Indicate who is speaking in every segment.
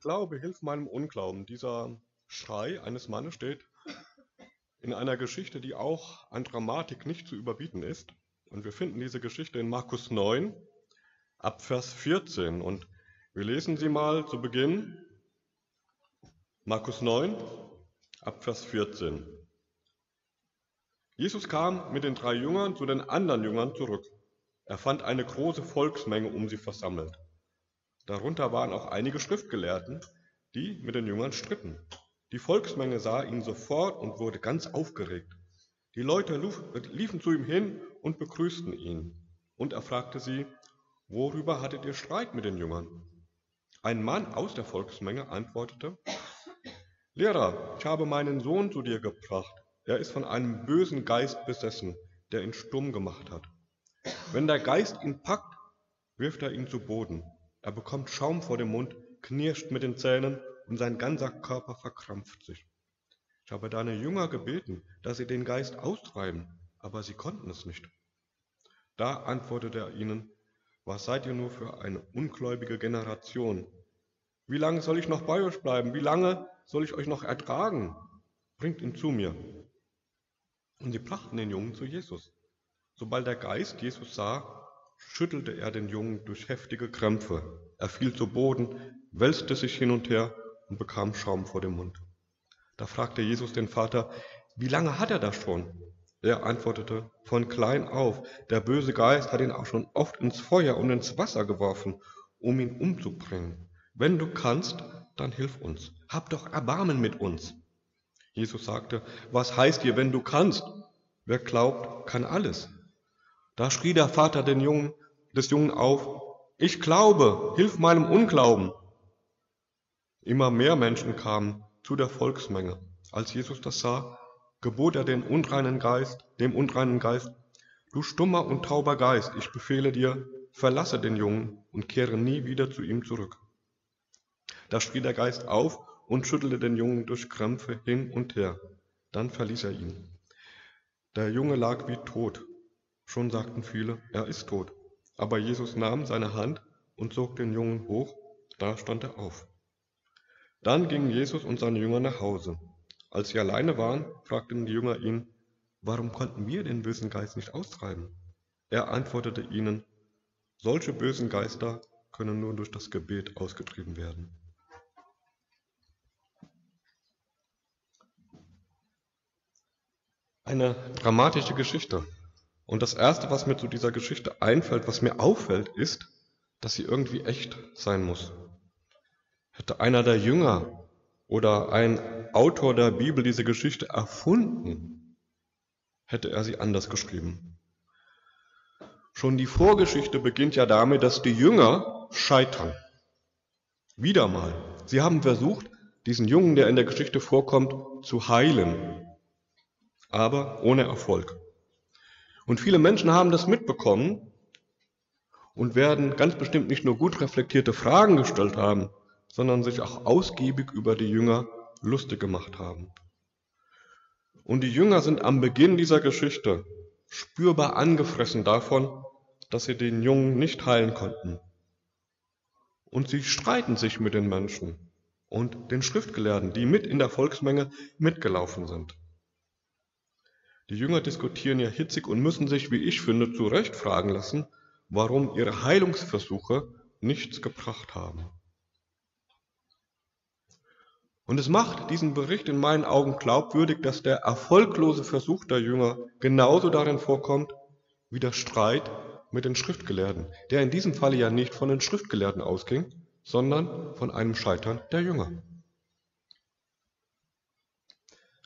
Speaker 1: glaube, hilf meinem Unglauben. Dieser Schrei eines Mannes steht in einer Geschichte, die auch an Dramatik nicht zu überbieten ist. Und wir finden diese Geschichte in Markus 9 ab Vers 14. Und wir lesen sie mal zu Beginn. Markus 9 ab Vers 14. Jesus kam mit den drei Jüngern zu den anderen Jüngern zurück. Er fand eine große Volksmenge um sie versammelt. Darunter waren auch einige Schriftgelehrten, die mit den Jüngern stritten. Die Volksmenge sah ihn sofort und wurde ganz aufgeregt. Die Leute liefen zu ihm hin und begrüßten ihn. Und er fragte sie, worüber hattet ihr Streit mit den Jüngern? Ein Mann aus der Volksmenge antwortete, Lehrer, ich habe meinen Sohn zu dir gebracht. Er ist von einem bösen Geist besessen, der ihn stumm gemacht hat. Wenn der Geist ihn packt, wirft er ihn zu Boden. Er bekommt Schaum vor dem Mund, knirscht mit den Zähnen und sein ganzer Körper verkrampft sich. Ich habe deine Jünger gebeten, dass sie den Geist austreiben, aber sie konnten es nicht. Da antwortete er ihnen, was seid ihr nur für eine ungläubige Generation? Wie lange soll ich noch bei euch bleiben? Wie lange soll ich euch noch ertragen? Bringt ihn zu mir. Und sie brachten den Jungen zu Jesus. Sobald der Geist Jesus sah, schüttelte er den Jungen durch heftige Krämpfe. Er fiel zu Boden, wälzte sich hin und her und bekam Schaum vor dem Mund. Da fragte Jesus den Vater, wie lange hat er das schon? Er antwortete, von klein auf, der böse Geist hat ihn auch schon oft ins Feuer und ins Wasser geworfen, um ihn umzubringen. Wenn du kannst, dann hilf uns. Hab doch Erbarmen mit uns. Jesus sagte, was heißt dir, wenn du kannst? Wer glaubt, kann alles. Da schrie der Vater den Jungen, des Jungen auf, ich glaube, hilf meinem Unglauben. Immer mehr Menschen kamen zu der Volksmenge. Als Jesus das sah, gebot er den unreinen Geist, dem unreinen Geist, du stummer und tauber Geist, ich befehle dir, verlasse den Jungen und kehre nie wieder zu ihm zurück. Da schrie der Geist auf und schüttelte den Jungen durch Krämpfe hin und her. Dann verließ er ihn. Der Junge lag wie tot. Schon sagten viele, er ist tot. Aber Jesus nahm seine Hand und zog den Jungen hoch, da stand er auf. Dann gingen Jesus und seine Jünger nach Hause. Als sie alleine waren, fragten die Jünger ihn, warum konnten wir den bösen Geist nicht austreiben? Er antwortete ihnen, solche bösen Geister können nur durch das Gebet ausgetrieben werden. Eine dramatische Geschichte. Und das Erste, was mir zu dieser Geschichte einfällt, was mir auffällt, ist, dass sie irgendwie echt sein muss. Hätte einer der Jünger oder ein Autor der Bibel diese Geschichte erfunden, hätte er sie anders geschrieben. Schon die Vorgeschichte beginnt ja damit, dass die Jünger scheitern. Wieder mal. Sie haben versucht, diesen Jungen, der in der Geschichte vorkommt, zu heilen, aber ohne Erfolg. Und viele Menschen haben das mitbekommen und werden ganz bestimmt nicht nur gut reflektierte Fragen gestellt haben, sondern sich auch ausgiebig über die Jünger lustig gemacht haben. Und die Jünger sind am Beginn dieser Geschichte spürbar angefressen davon, dass sie den Jungen nicht heilen konnten. Und sie streiten sich mit den Menschen und den Schriftgelehrten, die mit in der Volksmenge mitgelaufen sind. Die Jünger diskutieren ja hitzig und müssen sich, wie ich finde, zu Recht fragen lassen, warum ihre Heilungsversuche nichts gebracht haben. Und es macht diesen Bericht in meinen Augen glaubwürdig, dass der erfolglose Versuch der Jünger genauso darin vorkommt wie der Streit mit den Schriftgelehrten, der in diesem Falle ja nicht von den Schriftgelehrten ausging, sondern von einem Scheitern der Jünger.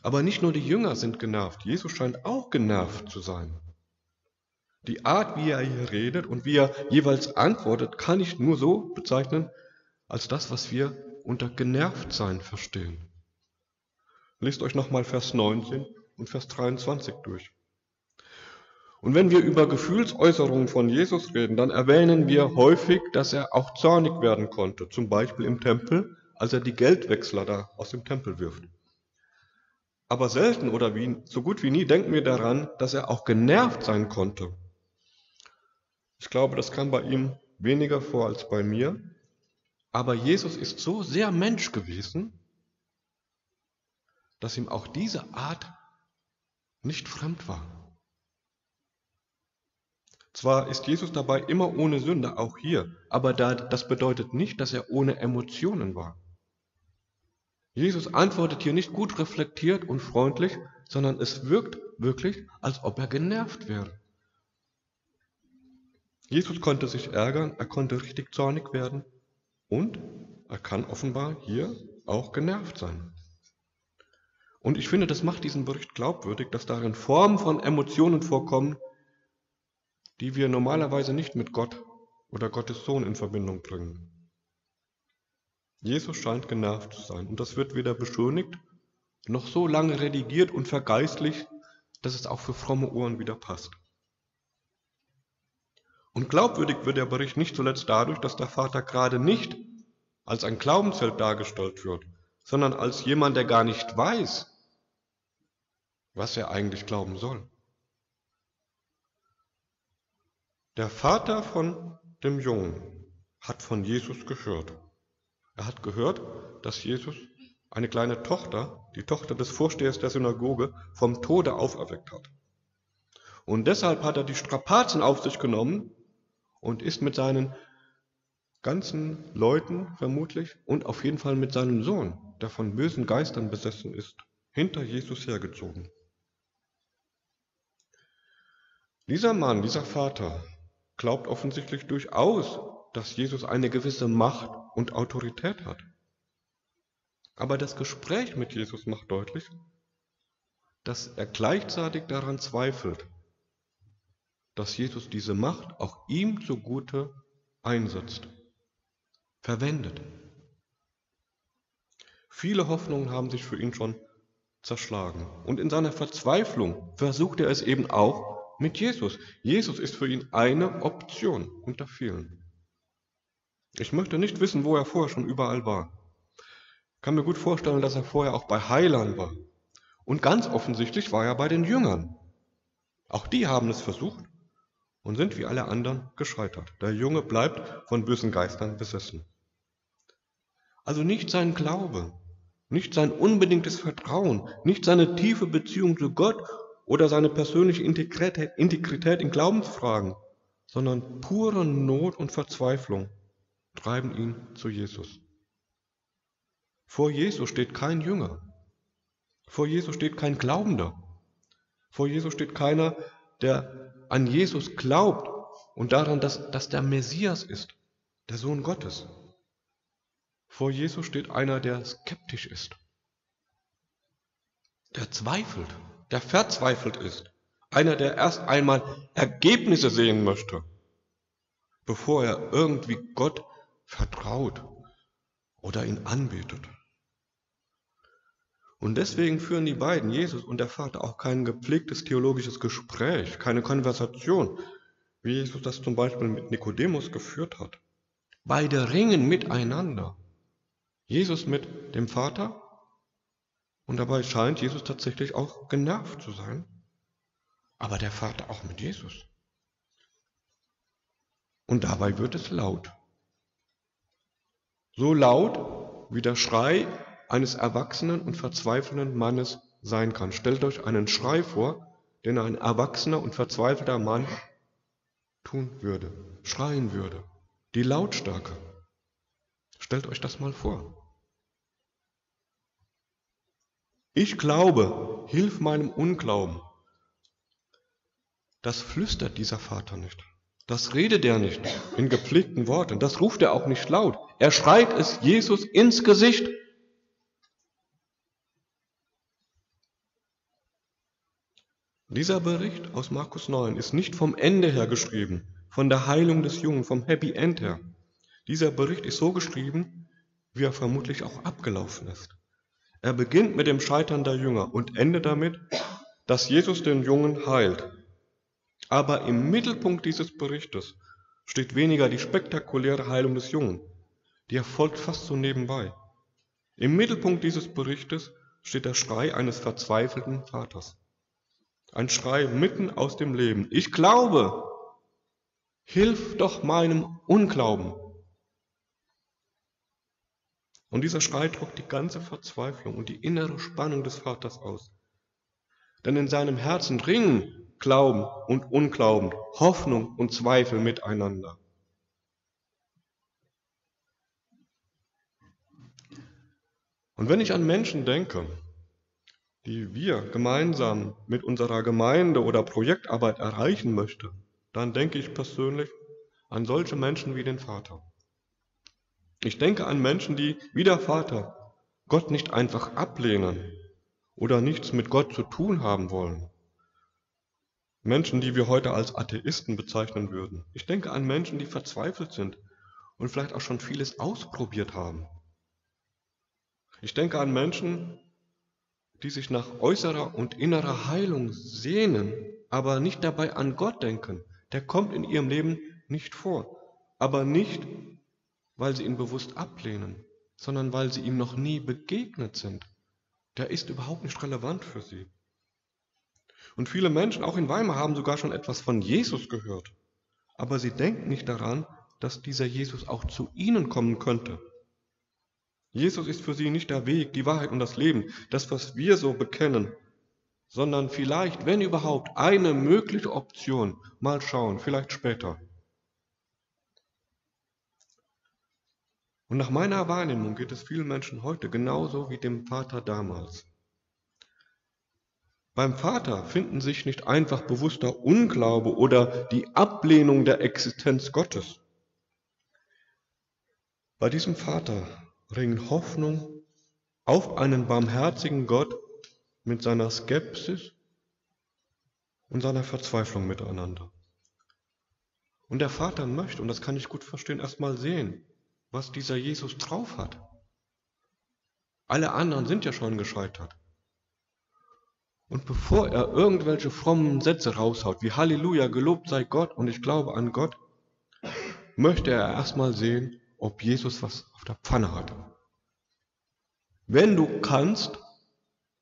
Speaker 1: Aber nicht nur die Jünger sind genervt, Jesus scheint auch genervt zu sein. Die Art, wie er hier redet und wie er jeweils antwortet, kann ich nur so bezeichnen, als das, was wir unter Genervtsein verstehen. Lest euch nochmal Vers 19 und Vers 23 durch. Und wenn wir über Gefühlsäußerungen von Jesus reden, dann erwähnen wir häufig, dass er auch zornig werden konnte, zum Beispiel im Tempel, als er die Geldwechsler da aus dem Tempel wirft. Aber selten oder wie, so gut wie nie denken wir daran, dass er auch genervt sein konnte. Ich glaube, das kam bei ihm weniger vor als bei mir, Aber Jesus ist so sehr Mensch gewesen, dass ihm auch diese Art nicht fremd war. Zwar ist Jesus dabei immer ohne Sünde, auch hier, aber das bedeutet nicht, dass er ohne Emotionen war. Jesus antwortet hier nicht gut reflektiert und freundlich, sondern es wirkt wirklich, als ob er genervt wäre. Jesus konnte sich ärgern, er konnte richtig zornig werden und er kann offenbar hier auch genervt sein. Und ich finde, das macht diesen Bericht glaubwürdig, dass darin Formen von Emotionen vorkommen, die wir normalerweise nicht mit Gott oder Gottes Sohn in Verbindung bringen. Jesus scheint genervt zu sein und das wird weder beschönigt noch so lange redigiert und vergeistlicht, dass es auch für fromme Ohren wieder passt. Und glaubwürdig wird der Bericht nicht zuletzt dadurch, dass der Vater gerade nicht als ein Glaubensheld dargestellt wird, sondern als jemand, der gar nicht weiß, was er eigentlich glauben soll. Der Vater von dem Jungen hat von Jesus gehört. Er hat gehört, dass Jesus eine kleine Tochter, die Tochter des Vorstehers der Synagoge, vom Tode auferweckt hat. Und deshalb hat er die Strapazen auf sich genommen und ist mit seinen ganzen Leuten vermutlich und auf jeden Fall mit seinem Sohn, der von bösen Geistern besessen ist, hinter Jesus hergezogen. Dieser Mann, dieser Vater, glaubt offensichtlich durchaus, dass Jesus eine gewisse Macht und Autorität hat. Aber das Gespräch mit Jesus macht deutlich, dass er gleichzeitig daran zweifelt, dass Jesus diese Macht auch ihm zugute einsetzt, verwendet. Viele Hoffnungen haben sich für ihn schon zerschlagen. Und in seiner Verzweiflung versucht er es eben auch mit Jesus. Jesus ist für ihn eine Option unter vielen. Ich möchte nicht wissen, wo er vorher schon überall war. Ich kann mir gut vorstellen, dass er vorher auch bei Heilern war. Und ganz offensichtlich war er bei den Jüngern. Auch die haben es versucht und sind wie alle anderen gescheitert. Der Junge bleibt von bösen Geistern besessen. Also nicht sein Glaube, nicht sein unbedingtes Vertrauen, nicht seine tiefe Beziehung zu Gott oder seine persönliche Integrität in Glaubensfragen, sondern pure Not und Verzweiflung treiben ihn zu Jesus. Vor Jesus steht kein Jünger. Vor Jesus steht kein Glaubender. Vor Jesus steht keiner, der an Jesus glaubt und daran, dass, dass der Messias ist, der Sohn Gottes. Vor Jesus steht einer, der skeptisch ist, der zweifelt, der verzweifelt ist, einer, der erst einmal Ergebnisse sehen möchte, bevor er irgendwie Gott vertraut oder ihn anbetet. Und deswegen führen die beiden, Jesus und der Vater, auch kein gepflegtes theologisches Gespräch, keine Konversation, wie Jesus das zum Beispiel mit Nikodemus geführt hat. Beide ringen miteinander. Jesus mit dem Vater und dabei scheint Jesus tatsächlich auch genervt zu sein, aber der Vater auch mit Jesus. Und dabei wird es laut. So laut wie der Schrei eines erwachsenen und verzweifelnden Mannes sein kann. Stellt euch einen Schrei vor, den ein erwachsener und verzweifelter Mann tun würde, schreien würde. Die Lautstärke. Stellt euch das mal vor. Ich glaube, hilf meinem Unglauben. Das flüstert dieser Vater nicht. Das redet er nicht in gepflegten Worten. Das ruft er auch nicht laut. Er schreit es Jesus ins Gesicht. Dieser Bericht aus Markus 9 ist nicht vom Ende her geschrieben, von der Heilung des Jungen, vom Happy End her. Dieser Bericht ist so geschrieben, wie er vermutlich auch abgelaufen ist. Er beginnt mit dem Scheitern der Jünger und endet damit, dass Jesus den Jungen heilt. Aber im Mittelpunkt dieses Berichtes steht weniger die spektakuläre Heilung des Jungen, die erfolgt fast so nebenbei. Im Mittelpunkt dieses Berichtes steht der Schrei eines verzweifelten Vaters. Ein Schrei mitten aus dem Leben. Ich glaube, hilf doch meinem Unglauben. Und dieser Schrei drückt die ganze Verzweiflung und die innere Spannung des Vaters aus. Denn in seinem Herzen ringen Glauben und Unglauben, Hoffnung und Zweifel miteinander. Und wenn ich an Menschen denke, die wir gemeinsam mit unserer Gemeinde oder Projektarbeit erreichen möchten, dann denke ich persönlich an solche Menschen wie den Vater. Ich denke an Menschen, die wie der Vater Gott nicht einfach ablehnen oder nichts mit Gott zu tun haben wollen. Menschen, die wir heute als Atheisten bezeichnen würden. Ich denke an Menschen, die verzweifelt sind und vielleicht auch schon vieles ausprobiert haben. Ich denke an Menschen, die sich nach äußerer und innerer Heilung sehnen, aber nicht dabei an Gott denken. Der kommt in ihrem Leben nicht vor, aber nicht, weil sie ihn bewusst ablehnen, sondern weil sie ihm noch nie begegnet sind. Der ist überhaupt nicht relevant für sie. Und viele Menschen, auch in Weimar, haben sogar schon etwas von Jesus gehört, aber sie denken nicht daran, dass dieser Jesus auch zu ihnen kommen könnte. Jesus ist für sie nicht der Weg, die Wahrheit und das Leben, das, was wir so bekennen, sondern vielleicht, wenn überhaupt, eine mögliche Option. Mal schauen, vielleicht später. Und nach meiner Wahrnehmung geht es vielen Menschen heute genauso wie dem Vater damals. Beim Vater finden sich nicht einfach bewusster Unglaube oder die Ablehnung der Existenz Gottes. Bei diesem Vater ringen Hoffnung auf einen barmherzigen Gott mit seiner Skepsis und seiner Verzweiflung miteinander. Und der Vater möchte, und das kann ich gut verstehen, erstmal sehen, was dieser Jesus drauf hat. Alle anderen sind ja schon gescheitert. Und bevor er irgendwelche frommen Sätze raushaut, wie Halleluja, gelobt sei Gott und ich glaube an Gott, möchte er erstmal sehen, ob Jesus was auf der Pfanne hat. Wenn du kannst,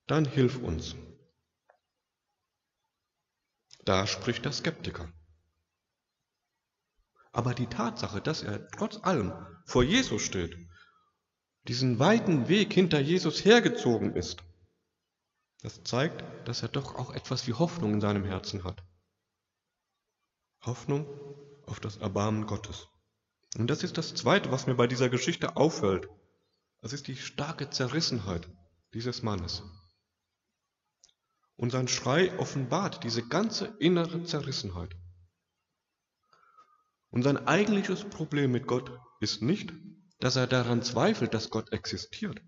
Speaker 1: dann hilf uns. Da spricht der Skeptiker. Aber die Tatsache, dass er trotz allem vor Jesus steht, diesen weiten Weg hinter Jesus hergezogen ist, das zeigt, dass er doch auch etwas wie Hoffnung in seinem Herzen hat. Hoffnung auf das Erbarmen Gottes. Und das ist das Zweite, was mir bei dieser Geschichte auffällt. Das ist die starke Zerrissenheit dieses Mannes. Und sein Schrei offenbart diese ganze innere Zerrissenheit. Und sein eigentliches Problem mit Gott ist nicht, dass er daran zweifelt, dass Gott existiert,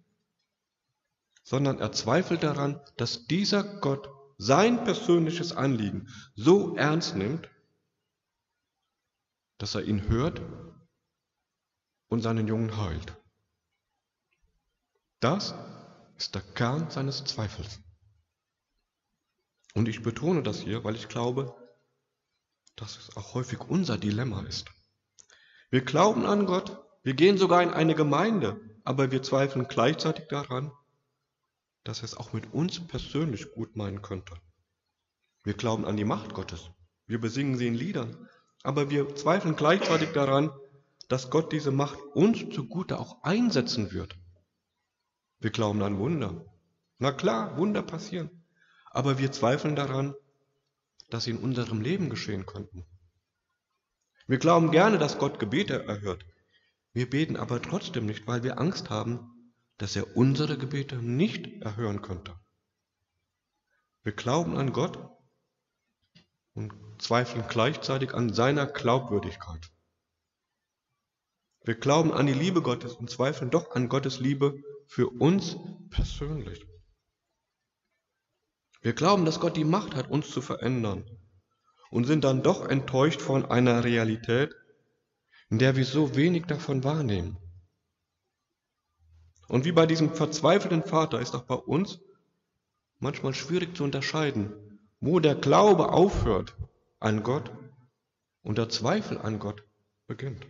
Speaker 1: sondern er zweifelt daran, dass dieser Gott sein persönliches Anliegen so ernst nimmt, dass er ihn hört und seinen Jungen heilt. Das ist der Kern seines Zweifels. Und ich betone das hier, weil ich glaube, dass es auch häufig unser Dilemma ist. Wir glauben an Gott, wir gehen sogar in eine Gemeinde, aber wir zweifeln gleichzeitig daran, dass er es auch mit uns persönlich gut meinen könnte. Wir glauben an die Macht Gottes, wir besingen sie in Liedern, aber wir zweifeln gleichzeitig daran, dass Gott diese Macht uns zugute auch einsetzen wird. Wir glauben an Wunder. Na klar, Wunder passieren. Aber wir zweifeln daran, dass sie in unserem Leben geschehen könnten. Wir glauben gerne, dass Gott Gebete erhört. Wir beten aber trotzdem nicht, weil wir Angst haben, dass er unsere Gebete nicht erhören könnte. Wir glauben an Gott und zweifeln gleichzeitig an seiner Glaubwürdigkeit. Wir glauben an die Liebe Gottes und zweifeln doch an Gottes Liebe für uns persönlich. Wir glauben, dass Gott die Macht hat, uns zu verändern und sind dann doch enttäuscht von einer Realität, in der wir so wenig davon wahrnehmen. Und wie bei diesem verzweifelten Vater ist auch bei uns manchmal schwierig zu unterscheiden, wo der Glaube aufhört an Gott und der Zweifel an Gott beginnt.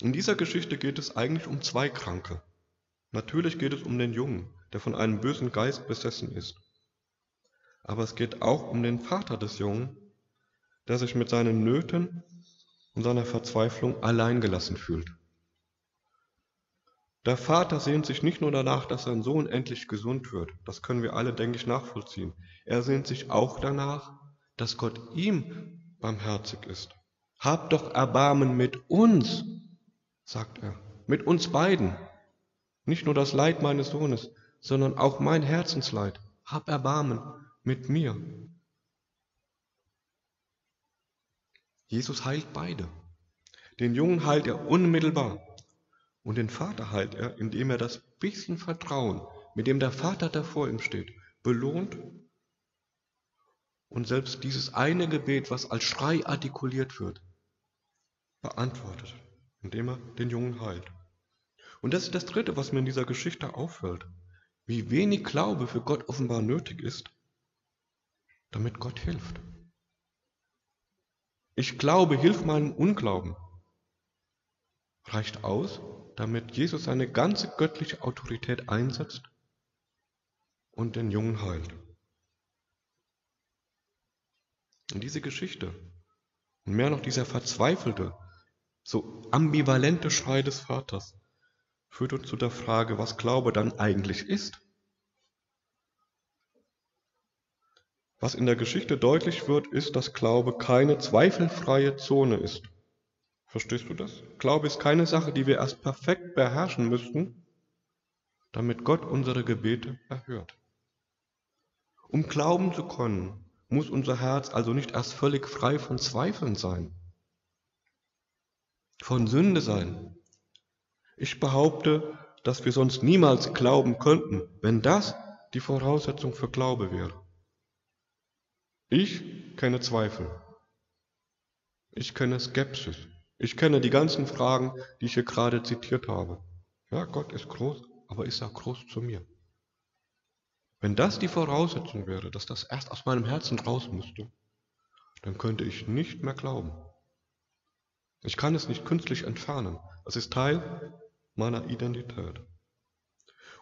Speaker 1: In dieser Geschichte geht es eigentlich um zwei Kranke. Natürlich geht es um den Jungen, der von einem bösen Geist besessen ist. Aber es geht auch um den Vater des Jungen, der sich mit seinen Nöten und seiner Verzweiflung alleingelassen fühlt. Der Vater sehnt sich nicht nur danach, dass sein Sohn endlich gesund wird. Das können wir alle, denke ich, nachvollziehen. Er sehnt sich auch danach, dass Gott ihm barmherzig ist. Hab doch Erbarmen mit uns, sagt er, mit uns beiden. Nicht nur das Leid meines Sohnes, sondern auch mein Herzensleid. Hab Erbarmen mit mir. Jesus heilt beide. Den Jungen heilt er unmittelbar und den Vater heilt er, indem er das bisschen Vertrauen, mit dem der Vater da vor ihm steht, belohnt und selbst dieses eine Gebet, was als Schrei artikuliert wird, beantwortet, indem er den Jungen heilt. Und das ist das Dritte, was mir in dieser Geschichte auffällt. Wie wenig Glaube für Gott offenbar nötig ist, damit Gott hilft. Ich glaube, hilf meinem Unglauben. Reicht aus, damit Jesus seine ganze göttliche Autorität einsetzt und den Jungen heilt. Und diese Geschichte und mehr noch dieser verzweifelte, so ambivalente Schrei des Vaters führt uns zu der Frage, was Glaube dann eigentlich ist. Was in der Geschichte deutlich wird, ist, dass Glaube keine zweifelfreie Zone ist. Verstehst du das? Glaube ist keine Sache, die wir erst perfekt beherrschen müssten, damit Gott unsere Gebete erhört. Um glauben zu können, muss unser Herz also nicht erst völlig frei von Zweifeln sein, von Sünde sein. Ich behaupte, dass wir sonst niemals glauben könnten, wenn das die Voraussetzung für Glaube wäre. Ich kenne Zweifel. Ich kenne Skepsis. Ich kenne die ganzen Fragen, die ich hier gerade zitiert habe. Ja, Gott ist groß, aber ist er groß zu mir? Wenn das die Voraussetzung wäre, dass das erst aus meinem Herzen raus müsste, dann könnte ich nicht mehr glauben. Ich kann es nicht künstlich entfernen. Es ist Teil meiner Identität.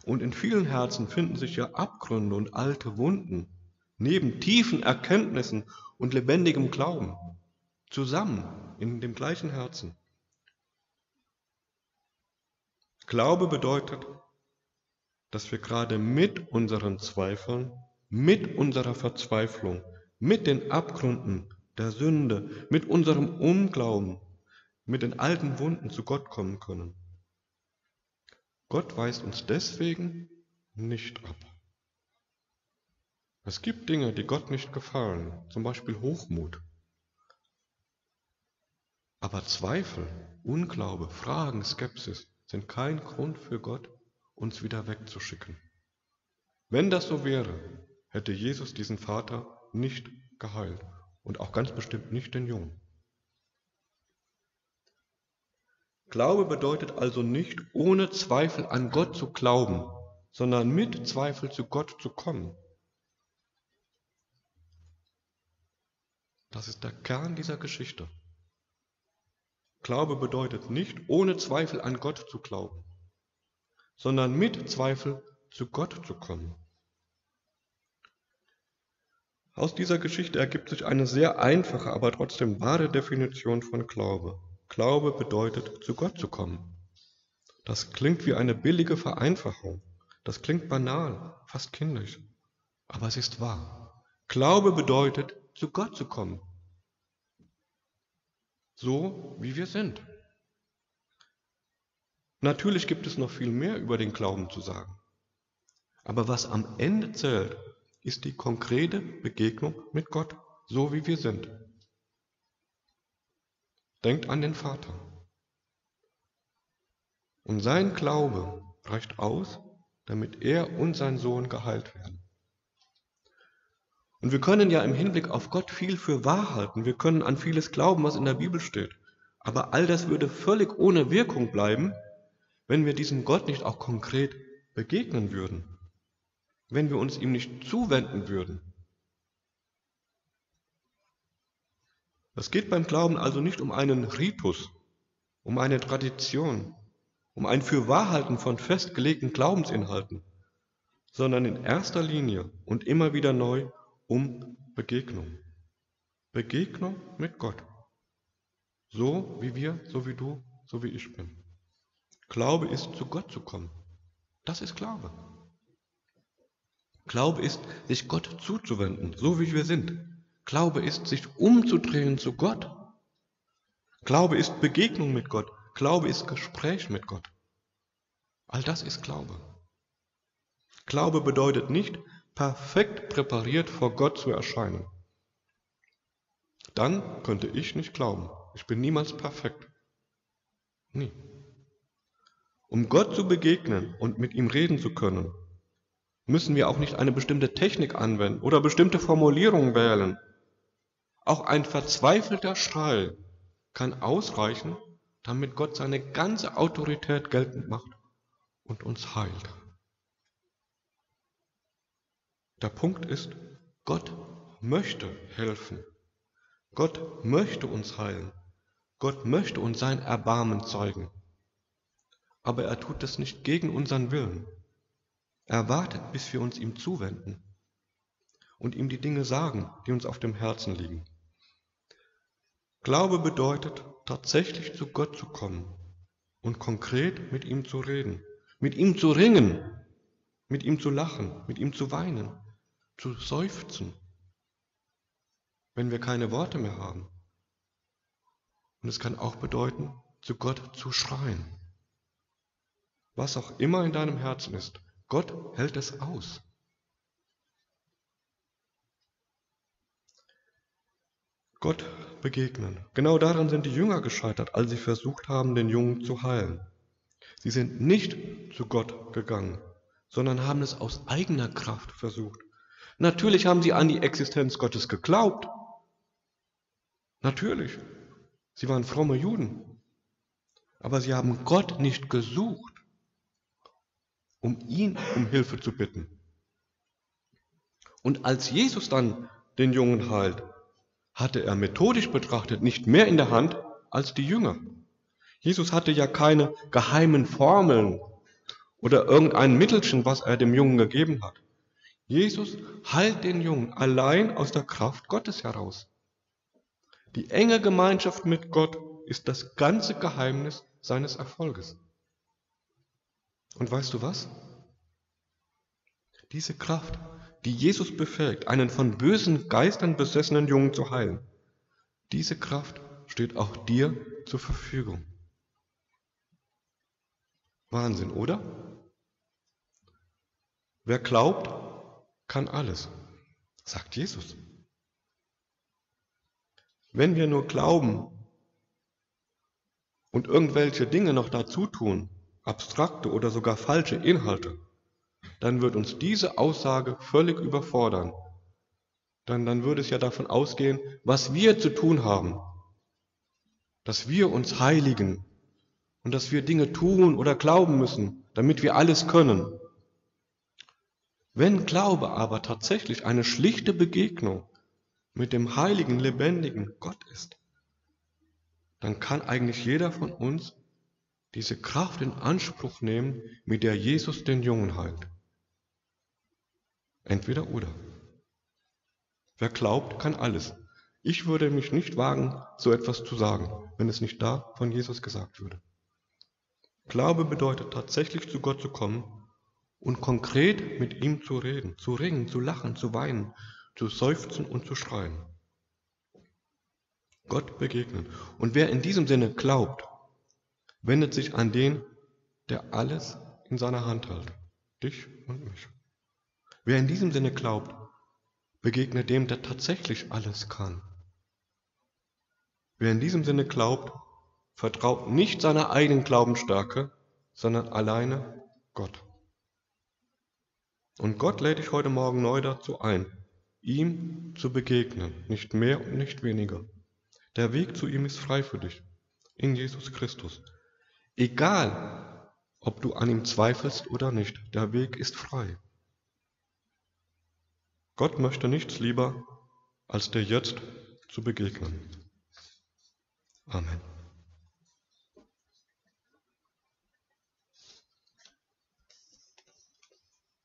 Speaker 1: Und in vielen Herzen finden sich ja Abgründe und alte Wunden, neben tiefen Erkenntnissen und lebendigem Glauben, zusammen in dem gleichen Herzen. Glaube bedeutet, dass wir gerade mit unseren Zweifeln, mit unserer Verzweiflung, mit den Abgründen der Sünde, mit unserem Unglauben, mit den alten Wunden zu Gott kommen können. Gott weist uns deswegen nicht ab. Es gibt Dinge, die Gott nicht gefallen, zum Beispiel Hochmut. Aber Zweifel, Unglaube, Fragen, Skepsis sind kein Grund für Gott, uns wieder wegzuschicken. Wenn das so wäre, hätte Jesus diesen Vater nicht geheilt und auch ganz bestimmt nicht den Jungen. Glaube bedeutet also nicht ohne Zweifel an Gott zu glauben, sondern mit Zweifel zu Gott zu kommen. Das ist der Kern dieser Geschichte. Glaube bedeutet nicht ohne Zweifel an Gott zu glauben, sondern mit Zweifel zu Gott zu kommen. Aus dieser Geschichte ergibt sich eine sehr einfache, aber trotzdem wahre Definition von Glaube. Glaube bedeutet, zu Gott zu kommen. Das klingt wie eine billige Vereinfachung. Das klingt banal, fast kindisch. Aber es ist wahr. Glaube bedeutet, zu Gott zu kommen. So wie wir sind. Natürlich gibt es noch viel mehr über den Glauben zu sagen. Aber was am Ende zählt, ist die konkrete Begegnung mit Gott, so wie wir sind. Denkt an den Vater. Und sein Glaube reicht aus, damit er und sein Sohn geheilt werden. Und wir können ja im Hinblick auf Gott viel für wahr halten. Wir können an vieles glauben, was in der Bibel steht. Aber all das würde völlig ohne Wirkung bleiben, wenn wir diesem Gott nicht auch konkret begegnen würden, wenn wir uns ihm nicht zuwenden würden. Es geht beim Glauben also nicht um einen Ritus, um eine Tradition, um ein Fürwahrhalten von festgelegten Glaubensinhalten, sondern in erster Linie und immer wieder neu um Begegnung. Begegnung mit Gott. So wie wir, so wie du, so wie ich bin. Glaube ist, zu Gott zu kommen. Das ist Glaube. Glaube ist, sich Gott zuzuwenden, so wie wir sind. Glaube ist, sich umzudrehen zu Gott. Glaube ist Begegnung mit Gott. Glaube ist Gespräch mit Gott. All das ist Glaube. Glaube bedeutet nicht, perfekt präpariert vor Gott zu erscheinen. Dann könnte ich nicht glauben. Ich bin niemals perfekt. Nie. Um Gott zu begegnen und mit ihm reden zu können, müssen wir auch nicht eine bestimmte Technik anwenden oder bestimmte Formulierungen wählen. Auch ein verzweifelter Schrei kann ausreichen, damit Gott seine ganze Autorität geltend macht und uns heilt. Der Punkt ist, Gott möchte helfen. Gott möchte uns heilen. Gott möchte uns sein Erbarmen zeigen. Aber er tut das nicht gegen unseren Willen. Er wartet, bis wir uns ihm zuwenden und ihm die Dinge sagen, die uns auf dem Herzen liegen. Glaube bedeutet, tatsächlich zu Gott zu kommen und konkret mit ihm zu reden, mit ihm zu ringen, mit ihm zu lachen, mit ihm zu weinen, zu seufzen, wenn wir keine Worte mehr haben. Und es kann auch bedeuten, zu Gott zu schreien. Was auch immer in deinem Herzen ist, Gott hält es aus. Gott begegnen. Genau daran sind die Jünger gescheitert, als sie versucht haben, den Jungen zu heilen. Sie sind nicht zu Gott gegangen, sondern haben es aus eigener Kraft versucht. Natürlich haben sie an die Existenz Gottes geglaubt. Natürlich. Sie waren fromme Juden. Aber sie haben Gott nicht gesucht, um ihn um Hilfe zu bitten. Und als Jesus dann den Jungen heilt, hatte er methodisch betrachtet nicht mehr in der Hand als die Jünger. Jesus hatte ja keine geheimen Formeln oder irgendein Mittelchen, was er dem Jungen gegeben hat. Jesus heilt den Jungen allein aus der Kraft Gottes heraus. Die enge Gemeinschaft mit Gott ist das ganze Geheimnis seines Erfolges. Und weißt du was? Diese Kraft, die Jesus befähigt, einen von bösen Geistern besessenen Jungen zu heilen, diese Kraft steht auch dir zur Verfügung. Wahnsinn, oder? Wer glaubt, kann alles, sagt Jesus. Wenn wir nur glauben und irgendwelche Dinge noch dazu tun, abstrakte oder sogar falsche Inhalte, dann wird uns diese Aussage völlig überfordern. Dann, dann würde es ja davon ausgehen, was wir zu tun haben, dass wir uns heiligen und dass wir Dinge tun oder glauben müssen, damit wir alles können. Wenn Glaube aber tatsächlich eine schlichte Begegnung mit dem heiligen, lebendigen Gott ist, dann kann eigentlich jeder von uns diese Kraft in Anspruch nehmen, mit der Jesus den Jungen heilt. Entweder oder. Wer glaubt, kann alles. Ich würde mich nicht wagen, so etwas zu sagen, wenn es nicht da von Jesus gesagt würde. Glaube bedeutet tatsächlich zu Gott zu kommen und konkret mit ihm zu reden, zu ringen, zu lachen, zu weinen, zu seufzen und zu schreien. Gott begegnen. Und wer in diesem Sinne glaubt, wendet sich an den, der alles in seiner Hand hält, dich und mich. Wer in diesem Sinne glaubt, begegnet dem, der tatsächlich alles kann. Wer in diesem Sinne glaubt, vertraut nicht seiner eigenen Glaubensstärke, sondern alleine Gott. Und Gott lädt dich heute Morgen neu dazu ein, ihm zu begegnen, nicht mehr und nicht weniger. Der Weg zu ihm ist frei für dich, in Jesus Christus. Egal, ob du an ihm zweifelst oder nicht, der Weg ist frei. Gott möchte nichts lieber, als dir jetzt zu begegnen. Amen.